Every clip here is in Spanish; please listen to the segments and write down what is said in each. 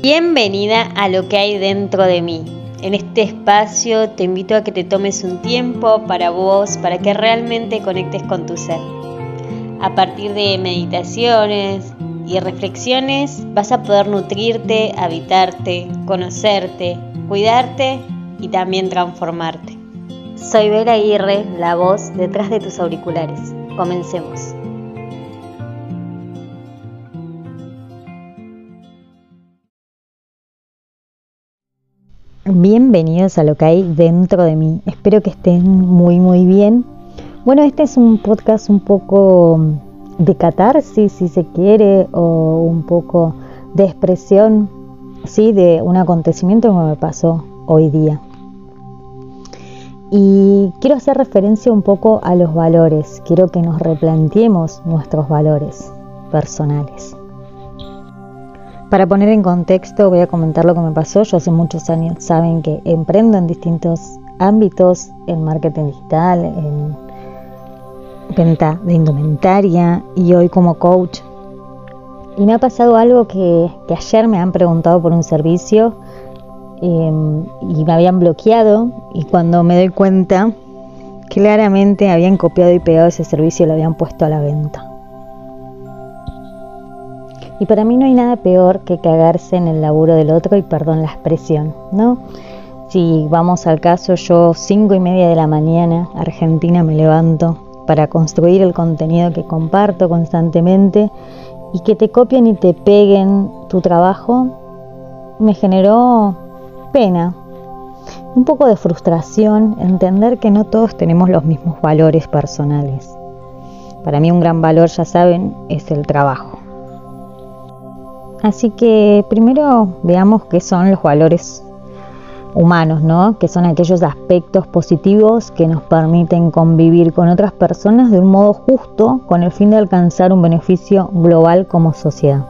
Bienvenida a lo que hay dentro de mí. En este espacio te invito a que te tomes un tiempo para vos, para que realmente conectes con tu ser. A partir de meditaciones y reflexiones vas a poder nutrirte, habitarte, conocerte, cuidarte y también transformarte. Soy Vera Aguirre, la voz detrás de tus auriculares. Comencemos. Bienvenidos a lo que hay dentro de mí. Espero que estén muy muy bien. Bueno, este es un podcast un poco de catarsis, si se quiere, o un poco de expresión, sí, de un acontecimiento que me pasó hoy día. Y quiero hacer referencia un poco a los valores. Quiero que nos replanteemos nuestros valores personales. Para poner en contexto, voy a comentar lo que me pasó. Yo hace muchos años saben que emprendo en distintos ámbitos, en marketing digital, en venta de indumentaria y hoy como coach. Y me ha pasado algo que, ayer me han preguntado por un servicio em, y me habían bloqueado y cuando me doy cuenta, claramente habían copiado y pegado ese servicio y lo habían puesto a la venta. Y para mí no hay nada peor que cagarse en el laburo del otro y perdón la expresión, ¿no? Si vamos al caso, yo cinco y media de la mañana, Argentina, me levanto para construir el contenido que comparto constantemente y que te copien y te peguen tu trabajo, me generó pena, un poco de frustración, entender que no todos tenemos los mismos valores personales. Para mí un gran valor, ya saben, es el trabajo. Así que primero veamos qué son los valores humanos, ¿no? Que son aquellos aspectos positivos que nos permiten convivir con otras personas de un modo justo con el fin de alcanzar un beneficio global como sociedad.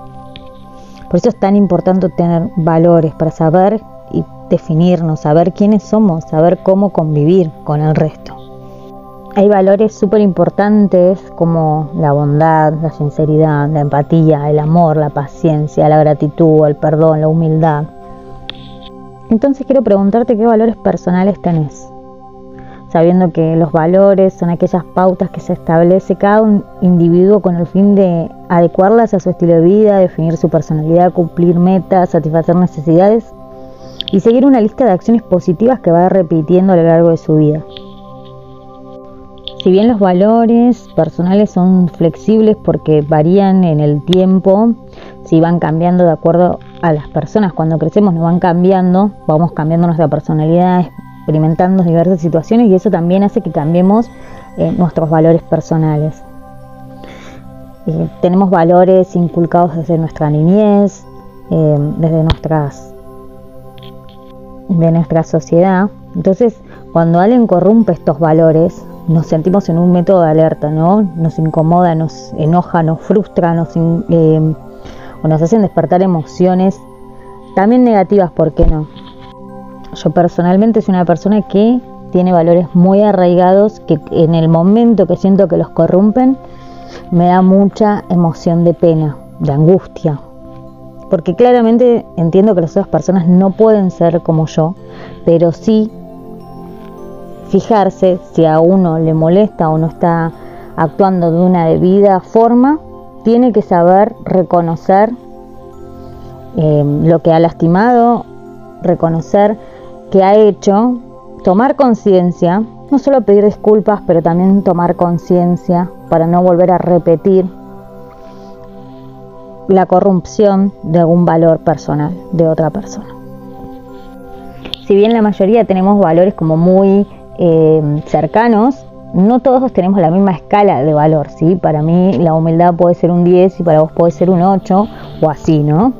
Por eso es tan importante tener valores para saber y definirnos, saber quiénes somos, saber cómo convivir con el resto. Hay valores súper importantes como la bondad, la sinceridad, la empatía, el amor, la paciencia, la gratitud, el perdón, la humildad. Entonces quiero preguntarte qué valores personales tenés, sabiendo que los valores son aquellas pautas que se establece cada individuo con el fin de adecuarlas a su estilo de vida, definir su personalidad, cumplir metas, satisfacer necesidades y seguir una lista de acciones positivas que va repitiendo a lo largo de su vida. Si bien los valores personales son flexibles porque varían en el tiempo, si van cambiando de acuerdo a las personas, cuando crecemos nos van cambiando, vamos cambiando nuestra personalidad, experimentando diversas situaciones y eso también hace que cambiemos eh, nuestros valores personales. Eh, tenemos valores inculcados desde nuestra niñez, eh, desde nuestras de nuestra sociedad. Entonces, cuando alguien corrompe estos valores, nos sentimos en un método de alerta, ¿no? Nos incomoda, nos enoja, nos frustra, nos, eh, o nos hacen despertar emociones, también negativas, ¿por qué no? Yo personalmente soy una persona que tiene valores muy arraigados, que en el momento que siento que los corrompen, me da mucha emoción de pena, de angustia, porque claramente entiendo que las otras personas no pueden ser como yo, pero sí fijarse si a uno le molesta o no está actuando de una debida forma, tiene que saber reconocer eh, lo que ha lastimado, reconocer que ha hecho, tomar conciencia, no solo pedir disculpas, pero también tomar conciencia para no volver a repetir la corrupción de algún valor personal de otra persona. Si bien la mayoría tenemos valores como muy eh, cercanos, no todos tenemos la misma escala de valor, ¿sí? Para mí la humildad puede ser un 10 y para vos puede ser un 8 o así, ¿no?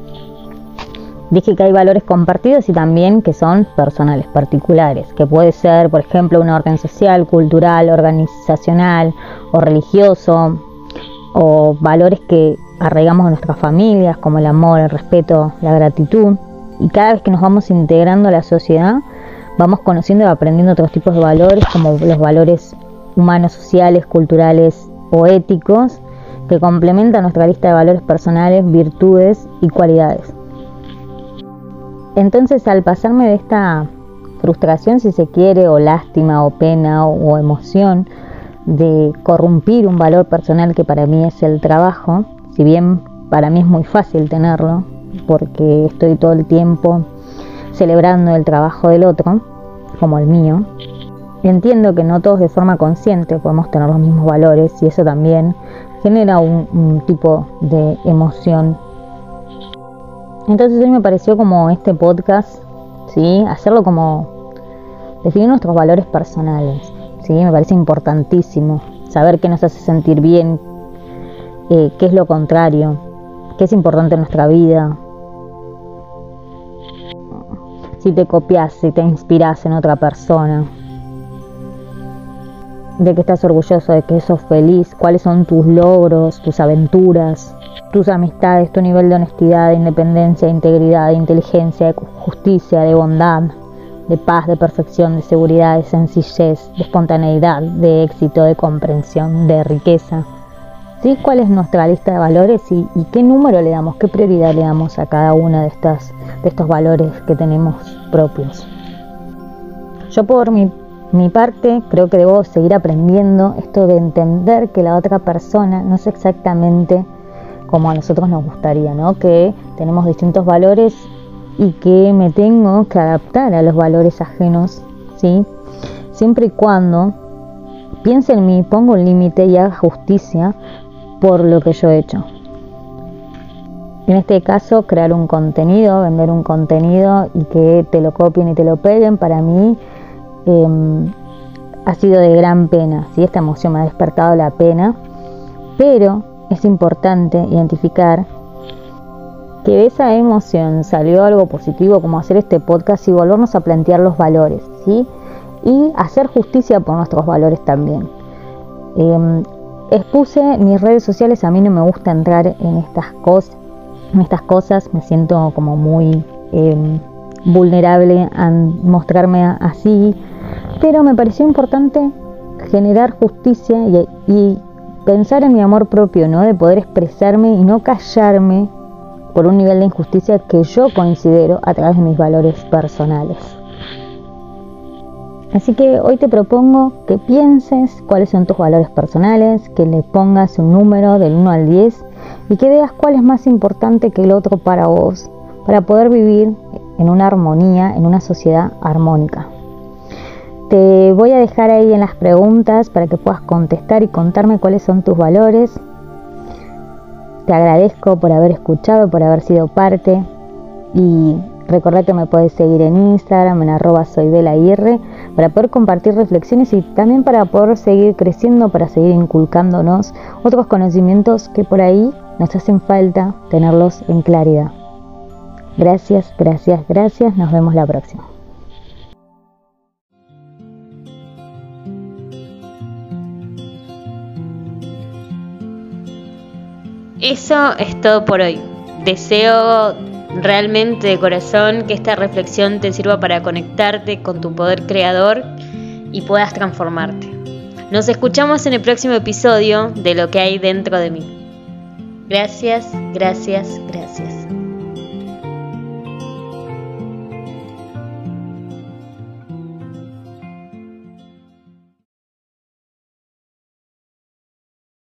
Dije que hay valores compartidos y también que son personales, particulares, que puede ser, por ejemplo, una orden social, cultural, organizacional o religioso, o valores que arraigamos en nuestras familias, como el amor, el respeto, la gratitud. Y cada vez que nos vamos integrando a la sociedad, vamos conociendo y aprendiendo otros tipos de valores, como los valores humanos, sociales, culturales o éticos, que complementan nuestra lista de valores personales, virtudes y cualidades. Entonces al pasarme de esta frustración, si se quiere, o lástima, o pena, o, emoción, de corrompir un valor personal que para mí es el trabajo, si bien para mí es muy fácil tenerlo, porque estoy todo el tiempo celebrando el trabajo del otro, como el mío, entiendo que no todos de forma consciente podemos tener los mismos valores y eso también genera un, tipo de emoción. Entonces hoy me pareció como este podcast, ¿sí? hacerlo como definir nuestros valores personales. ¿sí? Me parece importantísimo saber qué nos hace sentir bien, eh, qué es lo contrario, qué es importante en nuestra vida. Si te copias, si te inspiras en otra persona, de que estás orgulloso, de que sos feliz, cuáles son tus logros, tus aventuras, tus amistades, tu nivel de honestidad, de independencia, de integridad, de inteligencia, de justicia, de bondad, de paz, de perfección, de seguridad, de sencillez, de espontaneidad, de éxito, de comprensión, de riqueza. ¿Sí? ¿Cuál es nuestra lista de valores y, qué número le damos, qué prioridad le damos a cada uno de, estas, de estos valores que tenemos propios? Yo por mi, mi parte creo que debo seguir aprendiendo esto de entender que la otra persona no es exactamente como a nosotros nos gustaría, ¿no? Que tenemos distintos valores y que me tengo que adaptar a los valores ajenos, ¿sí? Siempre y cuando piense en mí, pongo un límite y haga justicia por lo que yo he hecho. En este caso, crear un contenido, vender un contenido y que te lo copien y te lo peguen, para mí em, ha sido de gran pena. ¿sí? Esta emoción me ha despertado la pena, pero es importante identificar que de esa emoción salió algo positivo como hacer este podcast y volvernos a plantear los valores, ¿sí? Y hacer justicia por nuestros valores también. Em, expuse mis redes sociales, a mí no me gusta entrar en estas cosas, en estas cosas, me siento como muy em, vulnerable a mostrarme así, pero me pareció importante generar justicia y, y pensar en mi amor propio, ¿no? De poder expresarme y no callarme por un nivel de injusticia que yo considero a través de mis valores personales. Así que hoy te propongo que pienses cuáles son tus valores personales, que le pongas un número del 1 al 10 y que veas cuál es más importante que el otro para vos, para poder vivir en una armonía, en una sociedad armónica. Te voy a dejar ahí en las preguntas para que puedas contestar y contarme cuáles son tus valores te agradezco por haber escuchado, por haber sido parte y recordad que me puedes seguir en Instagram en arroba soydelair para poder compartir reflexiones y también para poder seguir creciendo, para seguir inculcándonos otros conocimientos que por ahí nos hacen falta tenerlos en claridad. Gracias, gracias, gracias. Nos vemos la próxima. Eso es todo por hoy. Deseo realmente de corazón que esta reflexión te sirva para conectarte con tu poder creador y puedas transformarte. Nos escuchamos en el próximo episodio de Lo que hay dentro de mí. Gracias, gracias, gracias.